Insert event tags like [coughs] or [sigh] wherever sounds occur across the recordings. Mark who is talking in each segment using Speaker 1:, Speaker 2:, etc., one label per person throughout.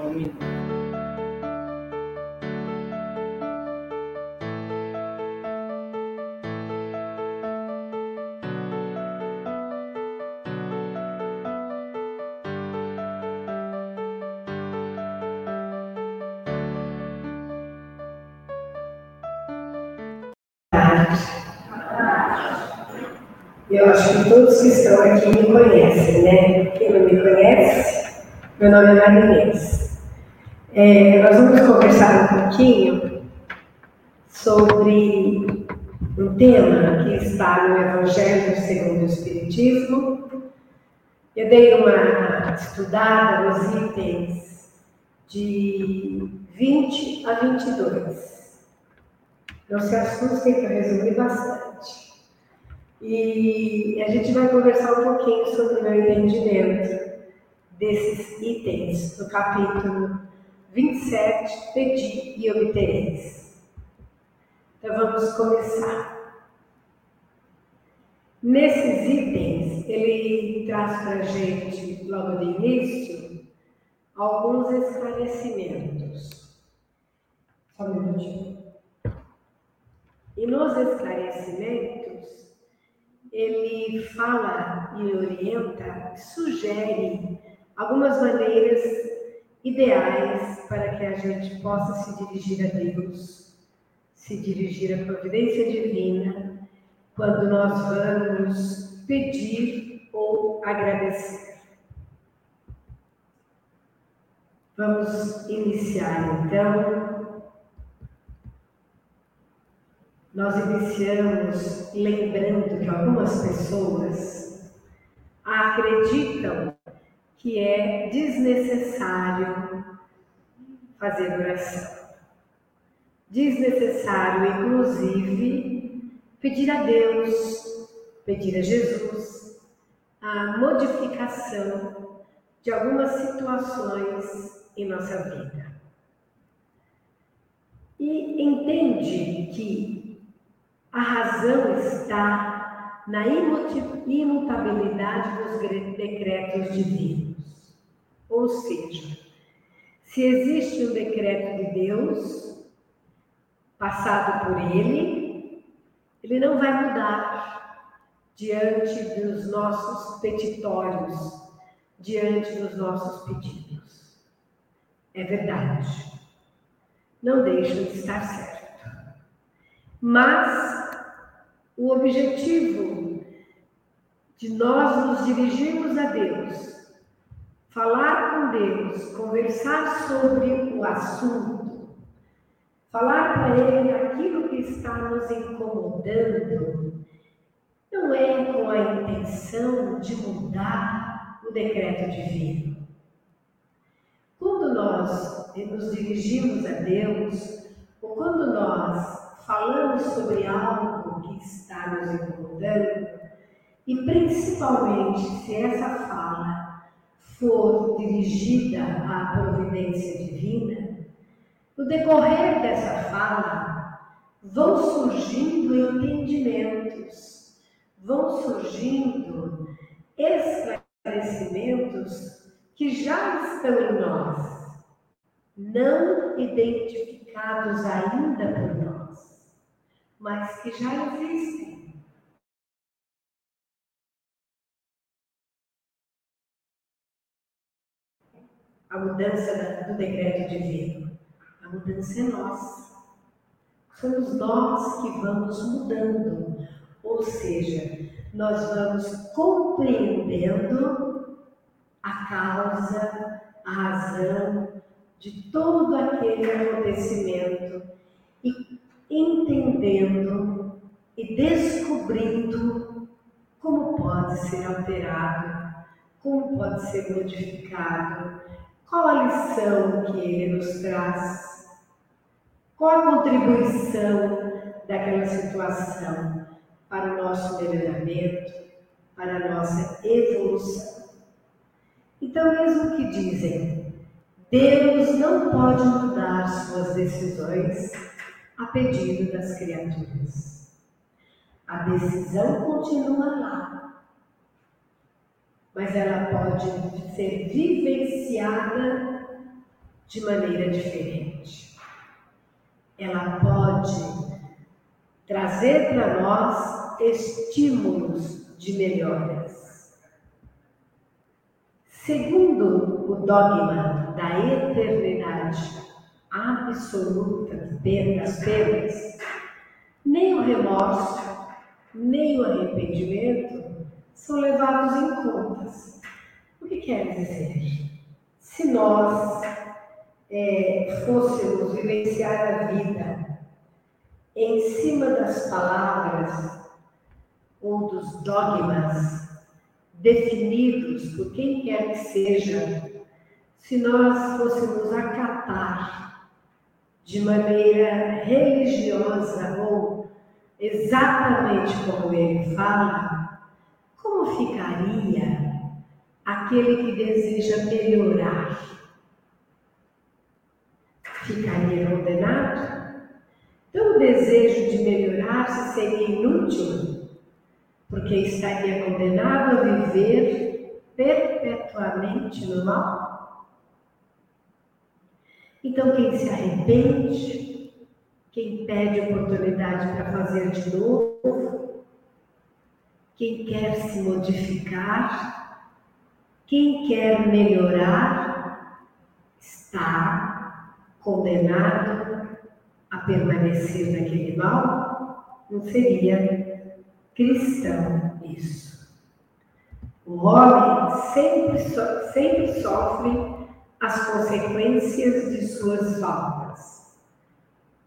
Speaker 1: um minuto.
Speaker 2: Eu acho que todos que estão aqui me conhecem, né? Quem não me conhece, meu nome é Marinês. É, nós vamos conversar um pouquinho sobre um tema que está no Evangelho segundo o Espiritismo. Eu dei uma estudada nos itens de 20 a 22. Não se assustem que eu resumi bastante. E a gente vai conversar um pouquinho sobre o meu entendimento desses itens do capítulo 27, Pedi e Obtereis. Então vamos começar. Nesses itens, ele traz para a gente, logo de início, alguns esclarecimentos. Só um minutinho. E nos esclarecimentos, ele fala e orienta, sugere algumas maneiras ideais para que a gente possa se dirigir a Deus, se dirigir à providência divina, quando nós vamos pedir ou agradecer. Vamos iniciar então nós iniciamos lembrando que algumas pessoas acreditam que é desnecessário fazer oração. Desnecessário, inclusive, pedir a Deus, pedir a Jesus a modificação de algumas situações em nossa vida. E entende que a razão está na imutabilidade dos decretos divinos. Ou seja, se existe um decreto de Deus, passado por Ele, ele não vai mudar diante dos nossos petitórios, diante dos nossos pedidos. É verdade. Não deixam de estar certo. Mas o objetivo de nós nos dirigirmos a Deus, falar com Deus, conversar sobre o assunto, falar para Ele aquilo que está nos incomodando, não é com a intenção de mudar o decreto divino. Quando nós nos dirigimos a Deus, ou quando nós falando sobre algo que está nos incomodando, e principalmente se essa fala for dirigida à providência divina, no decorrer dessa fala vão surgindo entendimentos, vão surgindo esclarecimentos que já estão em nós, não identificados ainda por nós mas que já existem. A mudança do decreto divino, a mudança é nossa. Somos nós que vamos mudando, ou seja, nós vamos compreendendo a causa, a razão de todo aquele acontecimento e entendendo e descobrindo como pode ser alterado, como pode ser modificado, qual a lição que ele nos traz, qual a contribuição daquela situação para o nosso melhoramento, para a nossa evolução. Então, mesmo que dizem, Deus não pode mudar suas decisões a pedido das criaturas. A decisão continua lá, mas ela pode ser vivenciada de maneira diferente. Ela pode trazer para nós estímulos de melhoras. Segundo o dogma da eternidade absoluta das penas, nem o remorso, nem o arrependimento são levados em contas. O que quer dizer? Se nós é, fôssemos vivenciar a vida em cima das palavras ou dos dogmas definidos por quem quer que seja, se nós fôssemos acatar de maneira religiosa ou exatamente como ele fala, ficaria aquele que deseja melhorar? Ficaria condenado? Então, o desejo de melhorar-se seria inútil, porque estaria condenado a viver perpetuamente no mal? Então, quem se arrepende, quem pede oportunidade para fazer de novo, quem quer se modificar, quem quer melhorar, está condenado a permanecer naquele mal? Não seria cristão isso. O homem sempre, so, sempre sofre as consequências de suas faltas.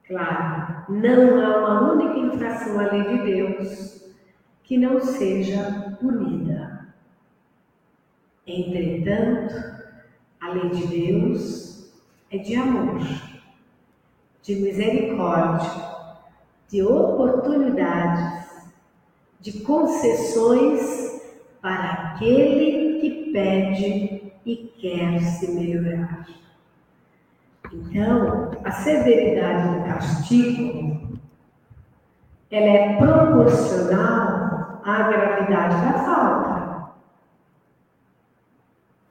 Speaker 2: Claro, não há uma única infração à lei de Deus que não seja punida. Entretanto, a lei de Deus é de amor, de misericórdia, de oportunidades, de concessões para aquele que pede e quer se melhorar. Então, a severidade do castigo, ela é proporcional à gravidade da falta.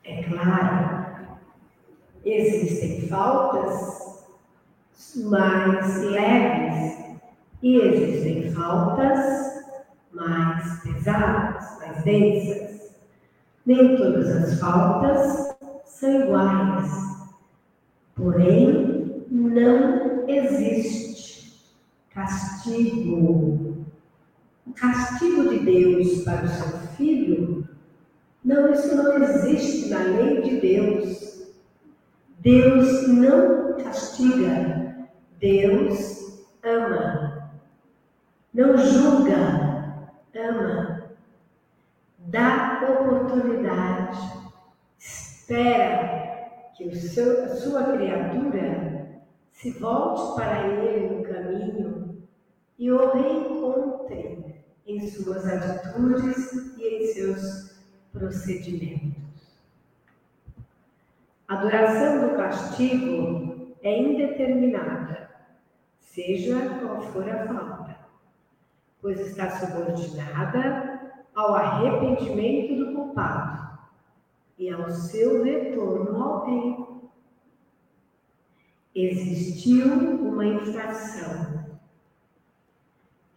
Speaker 2: É claro, existem faltas mais leves e existem faltas mais pesadas, mais densas. Nem todas as faltas são iguais. Porém, não existe castigo. Castigo de Deus para o seu filho, não, isso não existe na lei de Deus. Deus não castiga, Deus ama. Não julga, ama. Dá oportunidade, espera que o seu, a sua criatura se volte para ele no caminho e o reencontre em suas atitudes e em seus procedimentos. A duração do castigo é indeterminada, seja qual for a falta, pois está subordinada ao arrependimento do culpado e ao seu retorno ao bem. Existiu uma infração.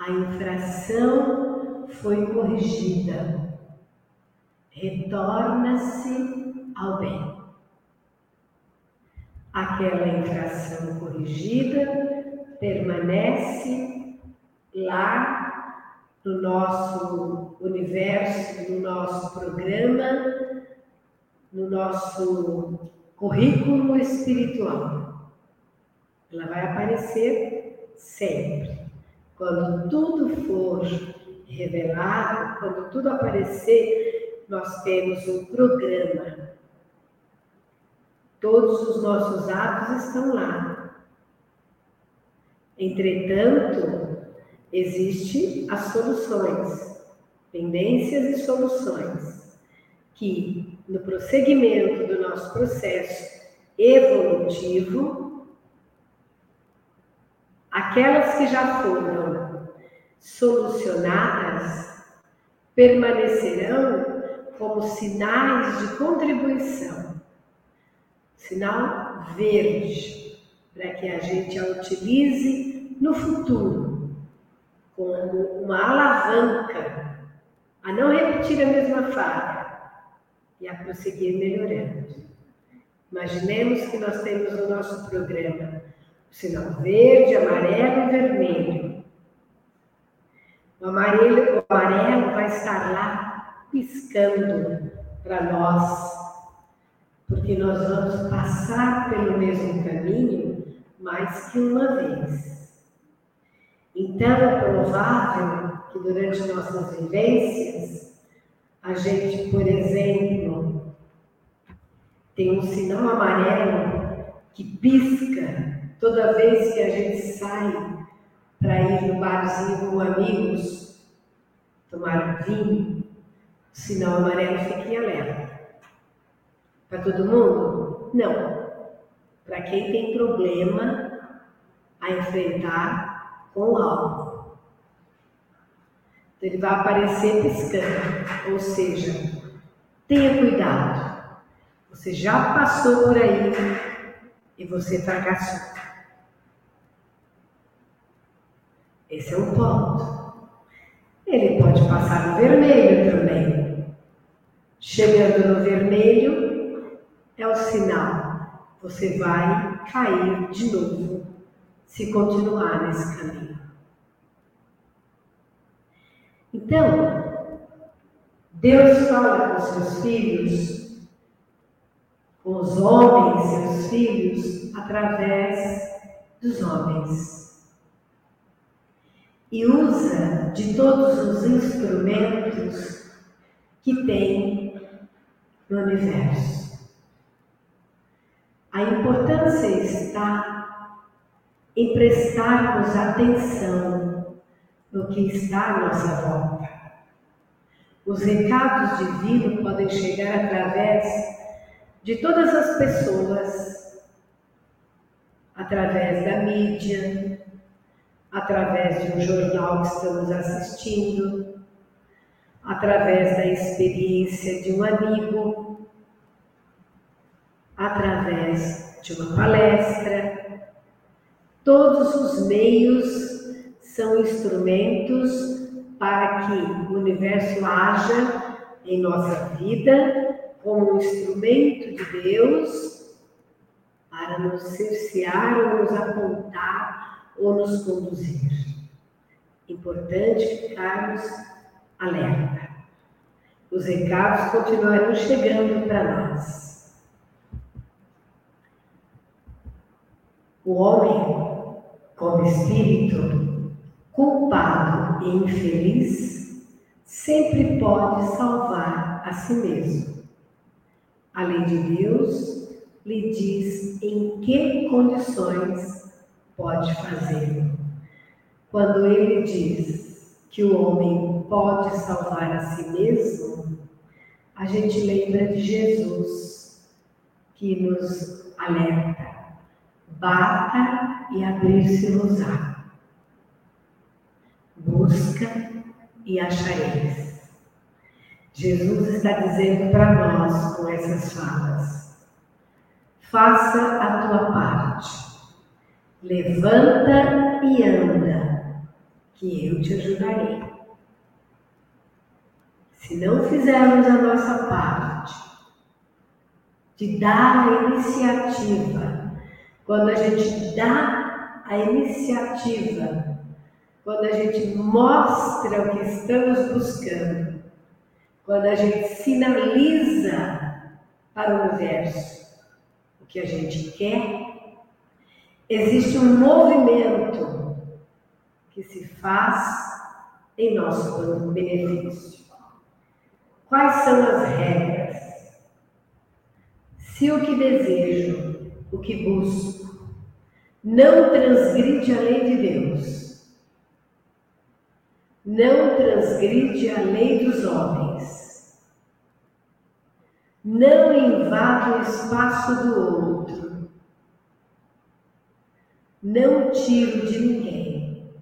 Speaker 2: A infração foi corrigida. Retorna-se ao bem. Aquela infração corrigida permanece lá no nosso universo, no nosso programa, no nosso currículo espiritual. Ela vai aparecer sempre. Quando tudo for revelado, quando tudo aparecer, nós temos um programa. Todos os nossos atos estão lá. Entretanto, existem as soluções, pendências e soluções, que no prosseguimento do nosso processo evolutivo, aquelas que já foram solucionadas permanecerão como sinais de contribuição, sinal verde, para que a gente a utilize no futuro como uma alavanca a não repetir a mesma falha e a prosseguir melhorando. Imaginemos que nós temos no nosso programa o sinal verde, amarelo e vermelho. O amarelo, o amarelo vai estar lá piscando para nós, porque nós vamos passar pelo mesmo caminho mais que uma vez. Então é provável que durante nossas vivências a gente, por exemplo, tem um sinal amarelo que pisca toda vez que a gente sai para ir no barzinho com amigos tomar um vinho, o sinal amarelo fica em alerta. Para todo mundo? Não. Para quem tem problema a enfrentar com o álcool. Então, ele vai aparecer piscando. Ou seja, tenha cuidado. Você já passou por aí e você fracassou. Esse é um ponto. Ele pode passar no vermelho também. Chegando no vermelho, é o sinal. Você vai cair de novo se continuar nesse caminho. Então, Deus fala com seus filhos, com os homens, seus filhos, através dos homens e usa de todos os instrumentos que tem no universo. A importância está em prestarmos atenção no que está à nossa volta. Os recados divinos podem chegar através de todas as pessoas, através da mídia, através de um jornal que estamos assistindo, através da experiência de um amigo, através de uma palestra. Todos os meios são instrumentos para que o universo haja em nossa vida como um instrumento de Deus para nos cercear ou nos apontar ou nos conduzir. Importante ficarmos alerta. Os recados continuarão chegando para nós. O homem, como espírito, culpado e infeliz, sempre pode salvar a si mesmo. A lei de Deus lhe diz em que condições pode fazer. Quando ele diz que o homem pode salvar a si mesmo, a gente lembra de Jesus, que nos alerta: bata e abrir-se-nos-á. Busca e achareis. Jesus está dizendo para nós com essas falas: faça a tua parte Levanta e anda, que eu te ajudarei. Se não fizermos a nossa parte, de dar a iniciativa, quando a gente dá a iniciativa, quando a gente mostra o que estamos buscando, quando a gente sinaliza para o universo o que a gente quer, Existe um movimento que se faz em nosso benefício. Quais são as regras? Se o que desejo, o que busco, não transgride a lei de Deus, não transgride a lei dos homens, não invade o espaço do outro, não tiro de ninguém.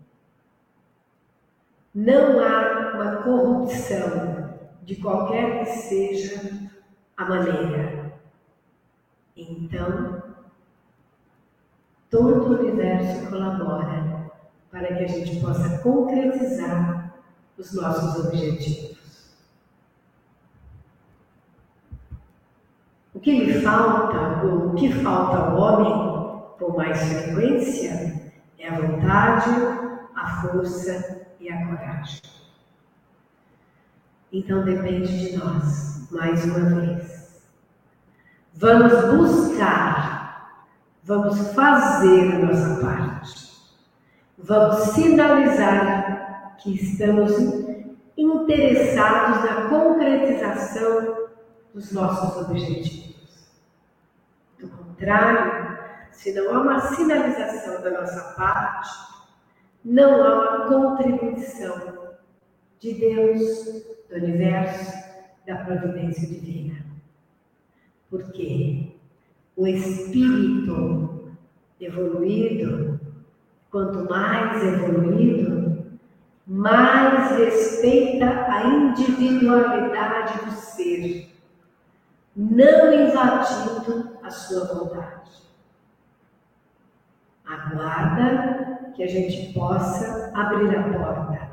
Speaker 2: Não há uma corrupção de qualquer que seja a maneira. Então, todo o universo colabora para que a gente possa concretizar os nossos objetivos. O que lhe falta, ou o que falta ao homem, com mais frequência, é a vontade, a força e a coragem. Então depende de nós, mais uma vez. Vamos buscar, vamos fazer a nossa parte. Vamos sinalizar que estamos interessados na concretização dos nossos objetivos. Do contrário, se não há uma sinalização da nossa parte, não há uma contribuição de Deus, do universo, da providência divina. Porque o espírito evoluído, quanto mais evoluído, mais respeita a individualidade do ser não invadindo a sua vontade. Aguarda que a gente possa abrir a porta.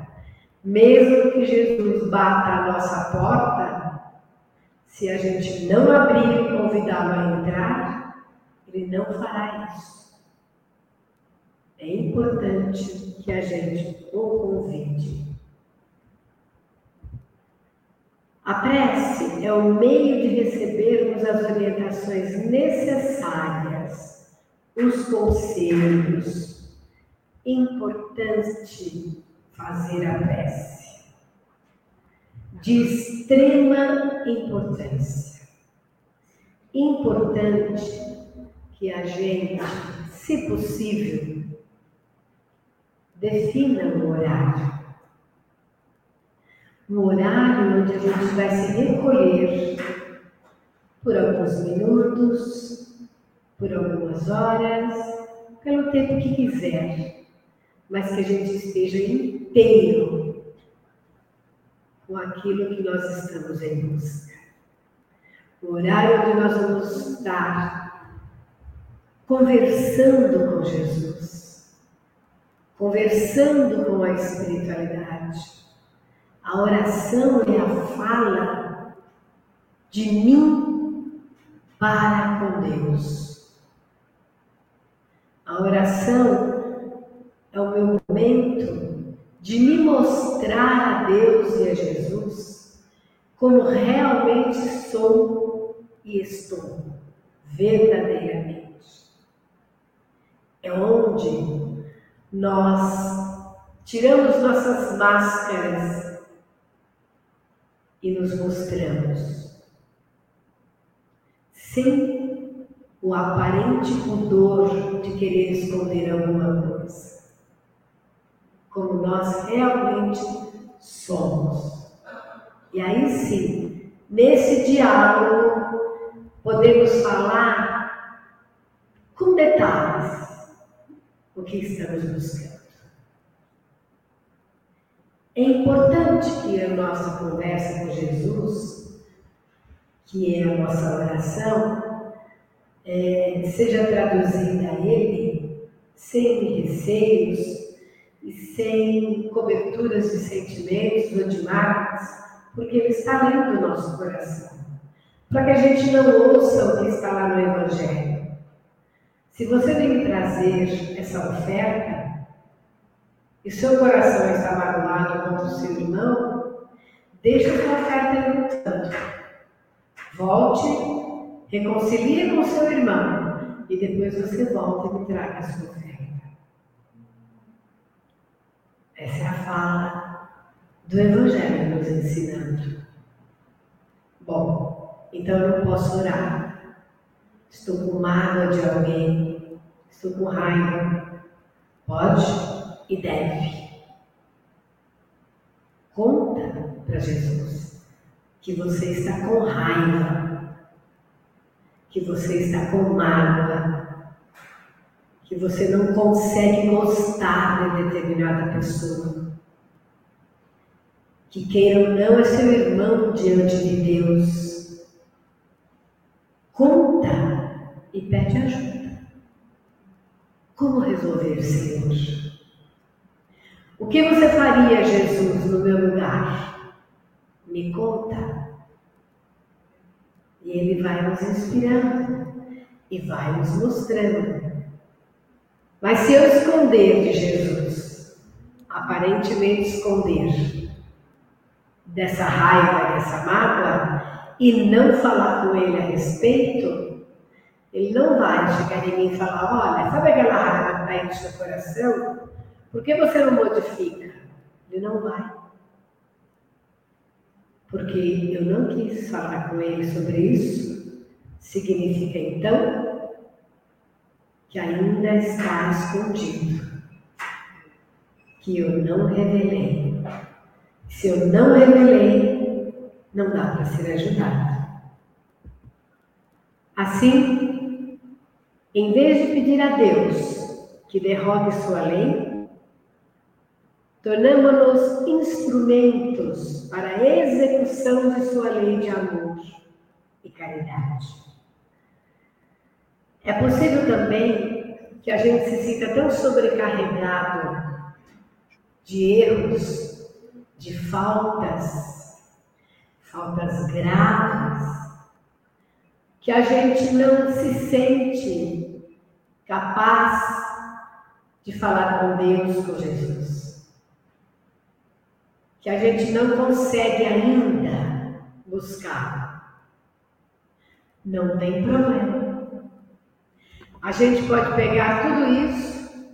Speaker 2: Mesmo que Jesus bata a nossa porta, se a gente não abrir e convidá-lo a entrar, ele não fará isso. É importante que a gente o convide. A prece é o meio de recebermos as orientações necessárias, os conselhos. Importante fazer a prece. De extrema importância. Importante que a gente, se possível, defina o horário um horário onde a gente vai se recolher por alguns minutos, por algumas horas, pelo tempo que quiser, mas que a gente esteja inteiro com aquilo que nós estamos em busca. O horário onde nós vamos estar conversando com Jesus, conversando com a espiritualidade a oração é a fala de mim para com Deus. A oração é o meu momento de me mostrar a Deus e a Jesus como realmente sou e estou, verdadeiramente. É onde nós tiramos nossas máscaras e nos mostramos sem o aparente pudor de querer esconder alguma coisa, como nós realmente somos. E aí sim, nesse diálogo, podemos falar com detalhes o que estamos buscando. É importante que a nossa conversa com Jesus, que é a nossa oração, é, seja traduzida a Ele sem receios e sem coberturas de sentimentos ou de marcas, porque Ele está lendo o nosso coração. Para que a gente não ouça o que está lá no Evangelho. Se você vem trazer essa oferta, e seu coração está magoado contra o seu irmão, deixe sua oferta lutando. Volte, reconcilie com seu irmão e depois você volta e me traga a sua oferta. Essa é a fala do Evangelho nos ensinando. Bom, então eu não posso orar. Estou com mágoa de alguém, estou com raiva. Pode? e deve. Conta para Jesus que você está com raiva, que você está com mágoa, que você não consegue gostar de determinada pessoa. Que queira ou não é seu irmão diante de Deus. Conta e pede ajuda. Como resolver, Senhor? O que você faria, Jesus, no meu lugar? Me conta. E Ele vai nos inspirando e vai nos mostrando. Mas se eu esconder de Jesus, aparentemente esconder dessa raiva, dessa mágoa, e não falar com Ele a respeito, Ele não vai chegar em mim e falar: olha, sabe aquela raiva que está aí no seu coração? Por que você não modifica? Ele não vai. Porque eu não quis falar com ele sobre isso, significa então que ainda está escondido, que eu não revelei. Se eu não revelei, não dá para ser ajudado. Assim, em vez de pedir a Deus que derrogue sua lei, Tornamos-nos instrumentos para a execução de sua lei de amor e caridade. É possível também que a gente se sinta tão sobrecarregado de erros, de faltas, faltas graves, que a gente não se sente capaz de falar com Deus, com Jesus que a gente não consegue ainda buscar. Não tem problema. A gente pode pegar tudo isso,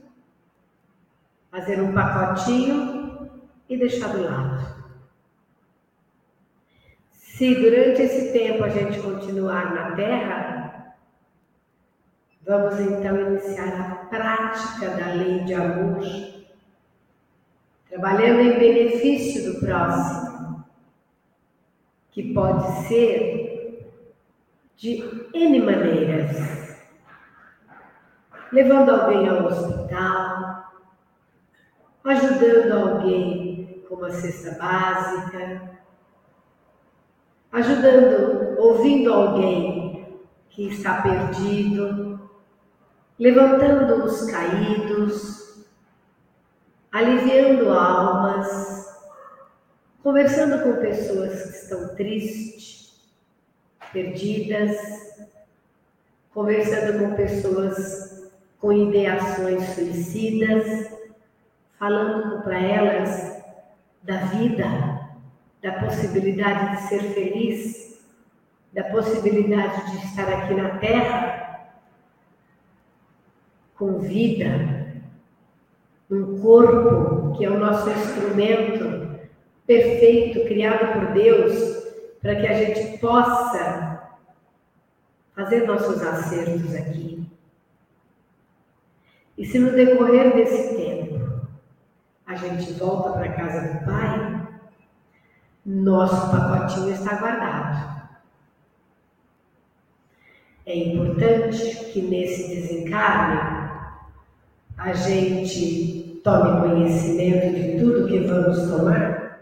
Speaker 2: fazer um pacotinho e deixar do lado. Se durante esse tempo a gente continuar na Terra, vamos então iniciar a prática da lei de amor trabalhando em benefício do próximo, que pode ser de N maneiras. Levando alguém ao hospital, ajudando alguém com uma cesta básica, ajudando, ouvindo alguém que está perdido, levantando os caídos, aliviando almas, conversando com pessoas que estão tristes, perdidas, conversando com pessoas com ideações suicidas, falando para elas da vida, da possibilidade de ser feliz, da possibilidade de estar aqui na Terra com vida, um corpo que é o nosso instrumento perfeito, criado por Deus, para que a gente possa fazer nossos acertos aqui. E se no decorrer desse tempo a gente volta para a casa do Pai, nosso pacotinho está guardado. É importante que nesse desencarne a gente tome conhecimento de tudo que vamos tomar?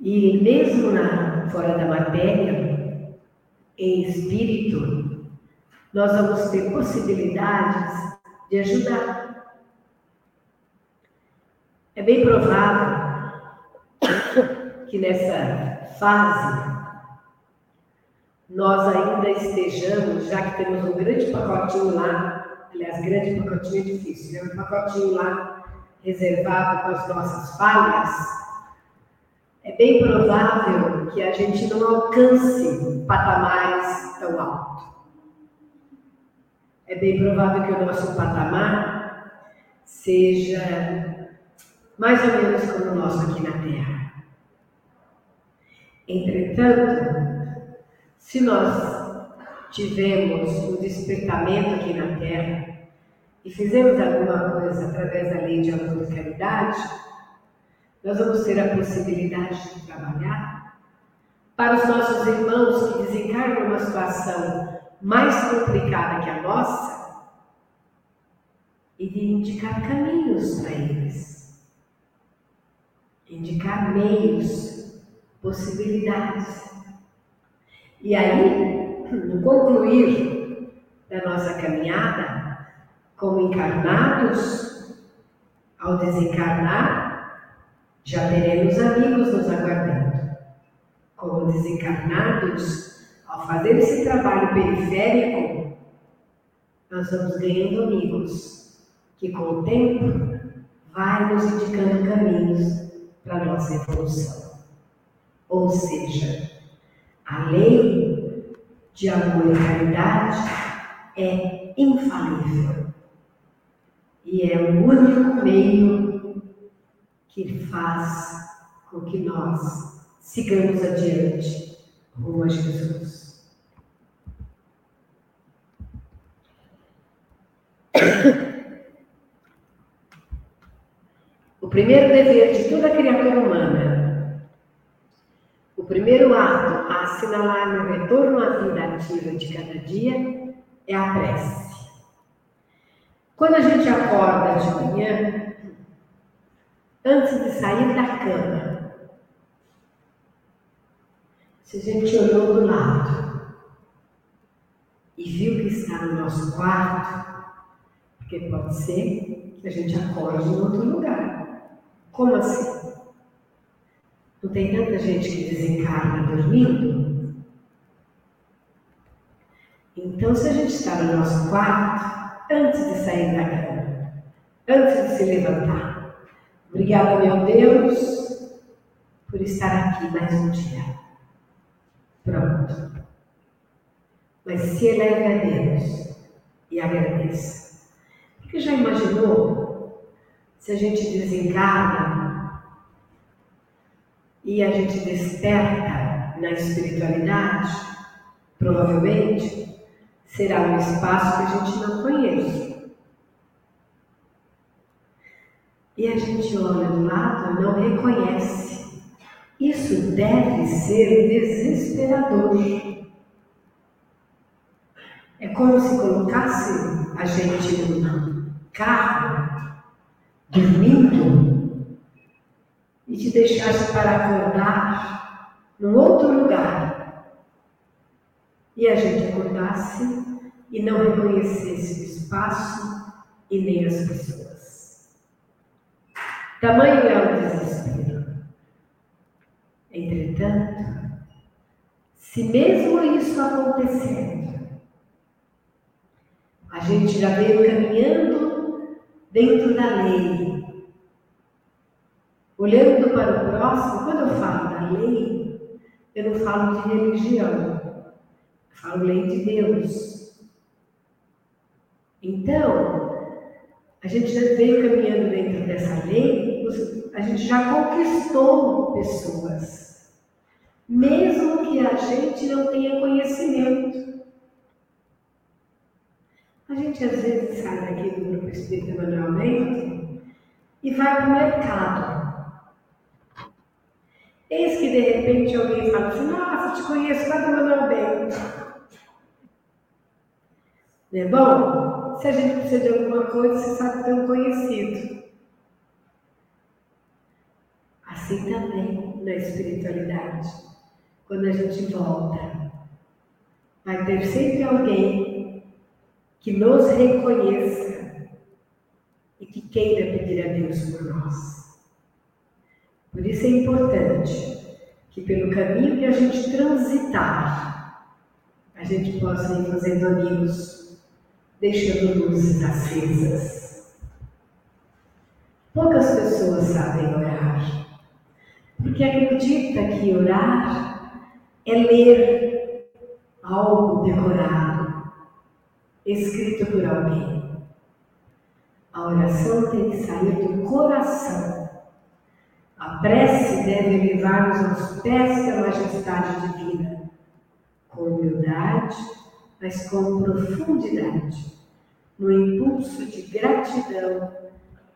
Speaker 2: E mesmo na, fora da matéria, em espírito, nós vamos ter possibilidades de ajudar. É bem provável [coughs] que nessa fase nós ainda estejamos, já que temos um grande pacotinho lá, aliás, grande pacotinho é difícil, né? um pacotinho lá reservado com as nossas falhas, é bem provável que a gente não alcance patamares tão altos. É bem provável que o nosso patamar seja mais ou menos como o nosso aqui na Terra. Entretanto, se nós tivemos um despertamento aqui na Terra e fizemos alguma coisa através da lei de amor e caridade, nós vamos ter a possibilidade de trabalhar para os nossos irmãos que desencarnam numa situação mais complicada que a nossa e de indicar caminhos para eles, indicar meios, possibilidades. E aí, no concluir da nossa caminhada, como encarnados, ao desencarnar, já teremos amigos nos aguardando. Como desencarnados, ao fazer esse trabalho periférico, nós vamos ganhando amigos que com o tempo vai nos indicando caminhos para a nossa evolução. Ou seja, a lei de amor e caridade é infalível e é o único meio que faz com que nós sigamos adiante rumo a Jesus. [coughs] O primeiro dever de toda criatura humana, primeiro ato a assinalar no retorno à vida ativa de cada dia é a prece. Quando a gente acorda de manhã, antes de sair da cama, se a gente olhou do lado e viu que está no nosso quarto, porque pode ser que a gente acorde em outro lugar. Como assim? Não tem tanta gente que desencarna dormindo? Então, se a gente está no nosso quarto, antes de sair da cama, antes de se levantar. Obrigada, meu Deus, por estar aqui mais um dia. Pronto. Mas se eleve a Deus e agradeça. Porque já imaginou se a gente desencarna e a gente desperta na espiritualidade? Provavelmente será um espaço que a gente não conhece. E a gente olha do lado e não reconhece. Isso deve ser desesperador. É como se colocasse a gente num carro, dormindo, e te deixasse para acordar num outro lugar e a gente acordasse e não reconhecesse o espaço e nem as pessoas. Tamanho é o desespero. Entretanto, se mesmo isso acontecendo, a gente já veio caminhando dentro da lei, olhando para o próximo, quando eu falo da lei, eu não falo de religião, a lei de Deus. Então, a gente já veio caminhando dentro dessa lei, a gente já conquistou pessoas, mesmo que a gente não tenha conhecimento. A gente às vezes sai daqui do grupo espírita manualmente e vai para o mercado. Eis que de repente alguém fala assim, nossa, te conheço lá do Bento. Não é bom? Se a gente precisa de alguma coisa, você sabe ter um conhecido. Assim também na espiritualidade. Quando a gente volta, vai ter sempre alguém que nos reconheça e que queira pedir a Deus por nós. Por isso é importante que pelo caminho que a gente transitar, a gente possa ir fazendo amigos deixando luzes acesas. Poucas pessoas sabem orar, porque acredita que orar é ler algo decorado, escrito por alguém. A oração tem que sair do coração. A prece deve levar-nos aos pés da majestade divina, com humildade mas com profundidade, no impulso de gratidão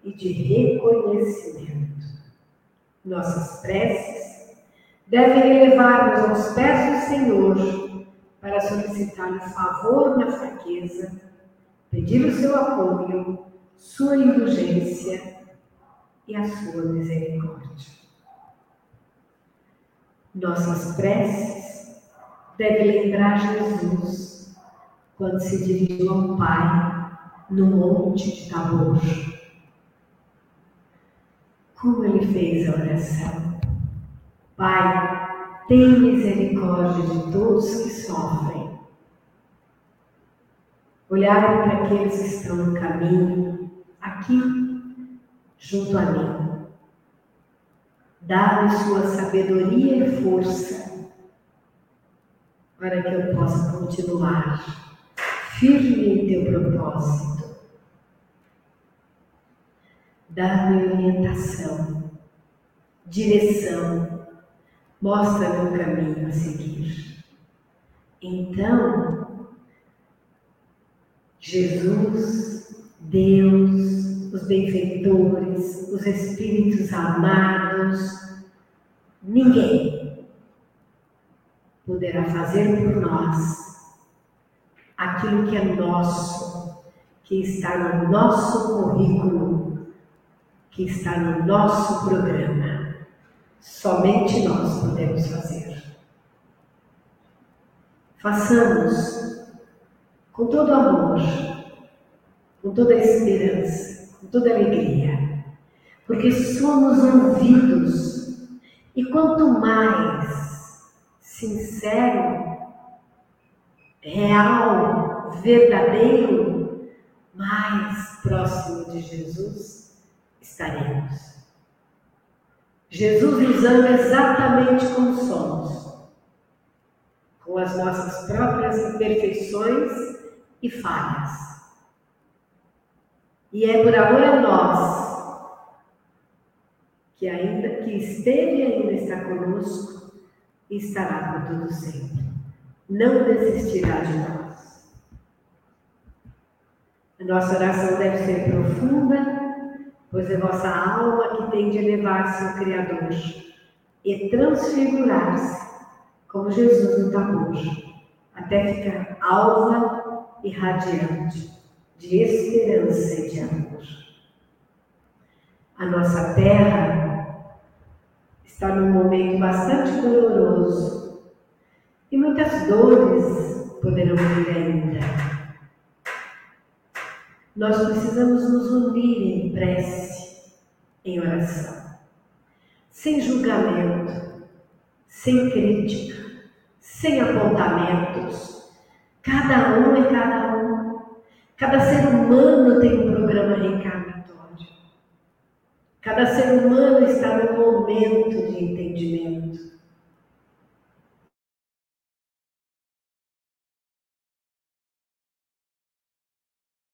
Speaker 2: e de reconhecimento. Nossas preces devem levar-nos aos pés do Senhor para solicitar-lhe favor na fraqueza, pedir o seu apoio, sua indulgência e a sua misericórdia. Nossas preces deve lembrar Jesus quando se dirigiu ao Pai no Monte de Tabor. Como ele fez a oração? Pai, tem misericórdia de todos que sofrem. Olharam para aqueles que estão no caminho, aqui, junto a mim. Dá-me sua sabedoria e força para que eu possa continuar firme em teu propósito. Dá-me orientação, direção, mostra-me o caminho a seguir. Então, Jesus, Deus, os benfeitores, os espíritos amados, ninguém poderá fazer por nós aquilo que é nosso, que está no nosso currículo, que está no nosso programa. Somente nós podemos fazer. Façamos com todo amor, com toda esperança, toda alegria, porque somos ouvidos e quanto mais sincero, real, verdadeiro, mais próximo de Jesus estaremos. Jesus nos ama exatamente como somos, com as nossas próprias imperfeições e falhas. E é por amor a nós que ainda que esteve e ainda está conosco estará por todo sempre. Não desistirá de nós. A nossa oração deve ser profunda, pois é vossa alma que tem de elevar-se ao Criador e transfigurar-se, como Jesus no Tabor, até ficar alva e radiante de esperança e de amor. A nossa terra está num momento bastante doloroso e muitas dores poderão vir ainda. Nós precisamos nos unir em prece, em oração, sem julgamento, sem crítica, sem apontamentos. Cada um é cada um. Cada ser humano tem um programa reencarnado. Cada ser humano está num momento de entendimento.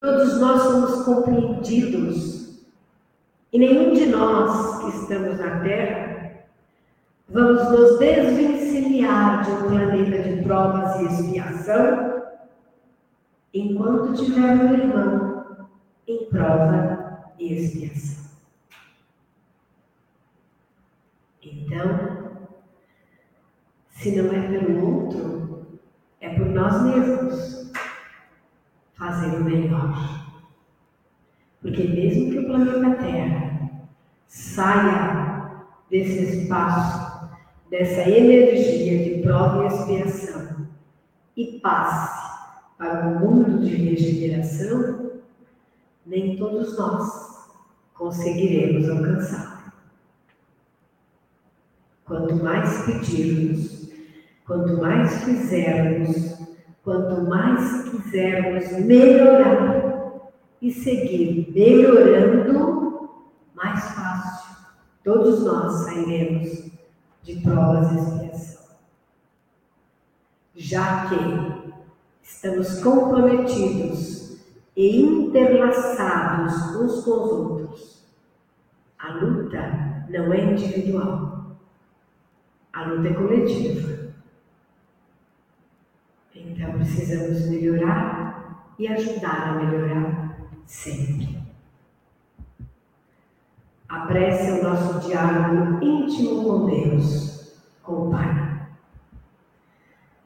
Speaker 2: Todos nós somos compreendidos e nenhum de nós que estamos na Terra vamos nos desvencilhar de um planeta de provas e expiação enquanto tiver um irmão em prova e expiação. Então, se não é pelo outro, é por nós mesmos fazer o melhor. Porque mesmo que o planeta Terra saia desse espaço, dessa energia de prova e expiação e passe para o mundo de regeneração, nem todos nós conseguiremos alcançar. Quanto mais pedirmos, quanto mais fizermos, quanto mais quisermos melhorar e seguir melhorando, mais fácil todos nós sairemos de provas e expiação. Já que estamos comprometidos e interlaçados uns com os outros, a luta não é individual a luta é coletiva. Então precisamos melhorar e ajudar a melhorar sempre. A prece é o nosso diálogo íntimo com Deus, com o Pai.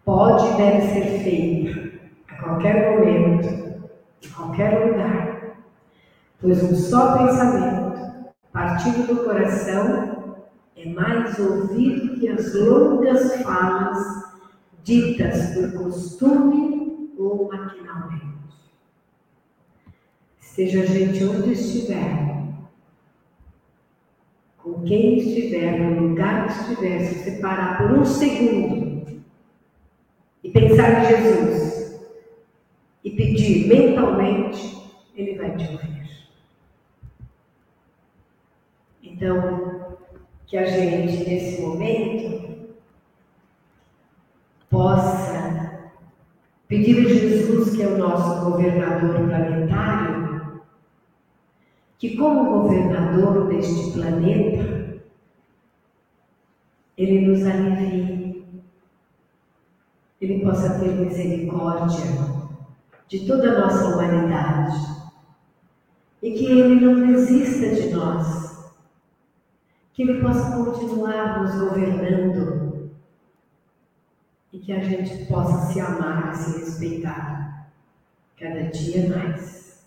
Speaker 2: Pode e deve ser feito a qualquer momento, em qualquer lugar, pois um só pensamento, partido do coração, é mais ouvido que as longas falas ditas por costume ou maquinalmente. Seja a gente onde estiver, com quem estiver, no lugar que estiver, se separar por um segundo e pensar em Jesus e pedir mentalmente, Ele vai te ouvir. Então, que a gente, nesse momento, possa pedir a Jesus, que é o nosso governador planetário, que, como governador deste planeta, ele nos alivie, ele possa ter misericórdia de toda a nossa humanidade e que ele não desista de nós que Ele possa continuar nos governando e que a gente possa se amar e se respeitar cada dia mais.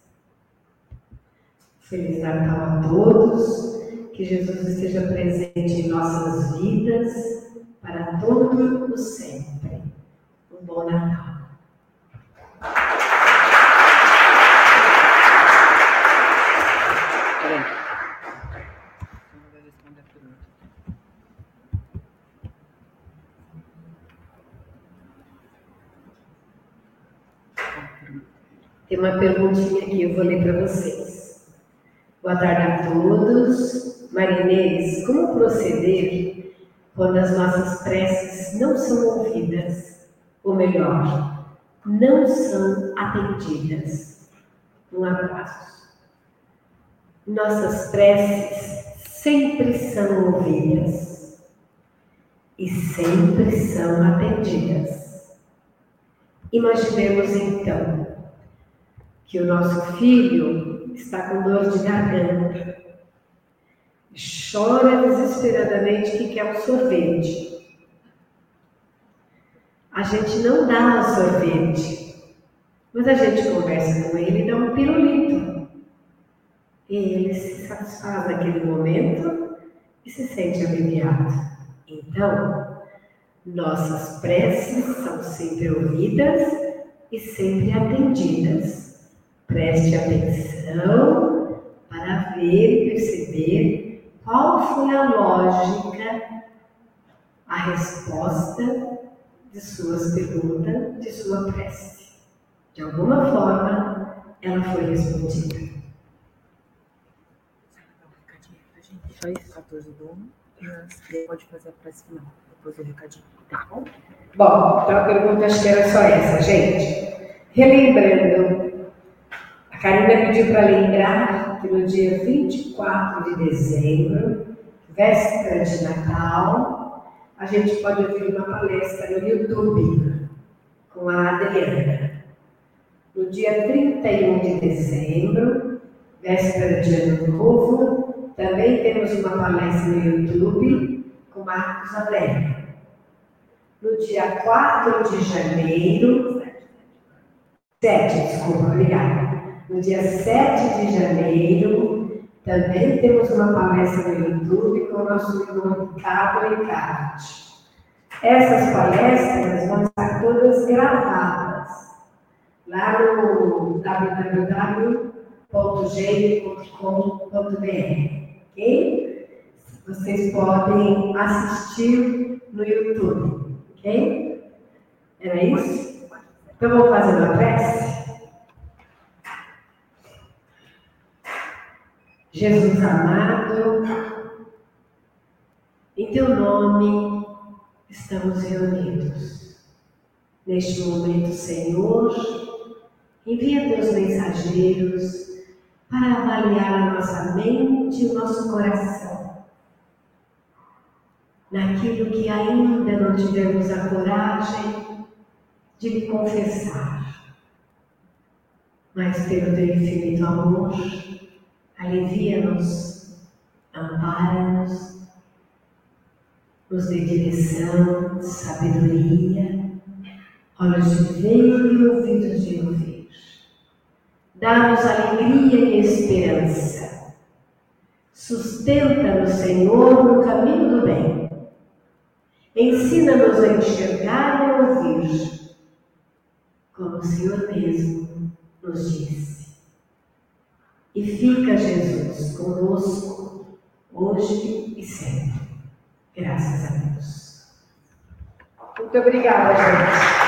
Speaker 2: Feliz Natal a todos, que Jesus esteja presente em nossas vidas para todo o sempre. Um bom Natal. Tem uma perguntinha aqui, eu vou ler para vocês. Boa tarde a todos. Marinês, como proceder quando as nossas preces não são ouvidas? Ou melhor, não são atendidas? Um abraço. Nossas preces sempre são ouvidas e sempre são atendidas. Imaginemos então que o nosso filho está com dor de garganta, chora desesperadamente que quer um sorvete. A gente não dá o sorvete, mas a gente conversa com ele e dá um pirulito. E ele se satisfaz naquele momento e se sente aliviado. Então, nossas preces são sempre ouvidas e sempre atendidas. Preste atenção para ver e perceber qual foi a lógica, a resposta de suas perguntas, de sua prece. De alguma forma, ela foi respondida.
Speaker 1: Só isso, 14 do 1, mas pode fazer a prece final, depois o recadinho, tá bom?
Speaker 2: Bom, então a pergunta acho que era só essa, gente. Relembrando Karina pediu para lembrar que no dia 24 de dezembro, véspera de Natal, a gente pode ouvir uma palestra no YouTube com a Adriana. No dia 31 de dezembro, véspera de Ano Novo, também temos uma palestra no YouTube com Marcos Alegre. No dia 4 de janeiro, 7, desculpa, obrigada. No dia 7 de janeiro, também temos uma palestra no YouTube com o nosso irmão Ricardo Ricarte. Essas palestras vão estar todas gravadas lá no www.gene.com.br, ok? Vocês podem assistir no YouTube, ok? Era isso? Então vamos fazer uma prece? Jesus amado, em teu nome estamos reunidos. Neste momento, Senhor, envia teus mensageiros para avaliar a nossa mente e o nosso coração. Naquilo que ainda não tivemos a coragem de lhe confessar. Mas pelo teu infinito amor, alivia-nos, ampara-nos, nos dê direção, sabedoria, olhos de ver e ouvidos de ouvir. Dá-nos alegria e esperança. Sustenta-nos, Senhor, no caminho do bem. Ensina-nos a enxergar e a ouvir, como o Senhor mesmo nos disse. E fica Jesus conosco hoje e sempre. Graças a Deus. Muito obrigada, gente.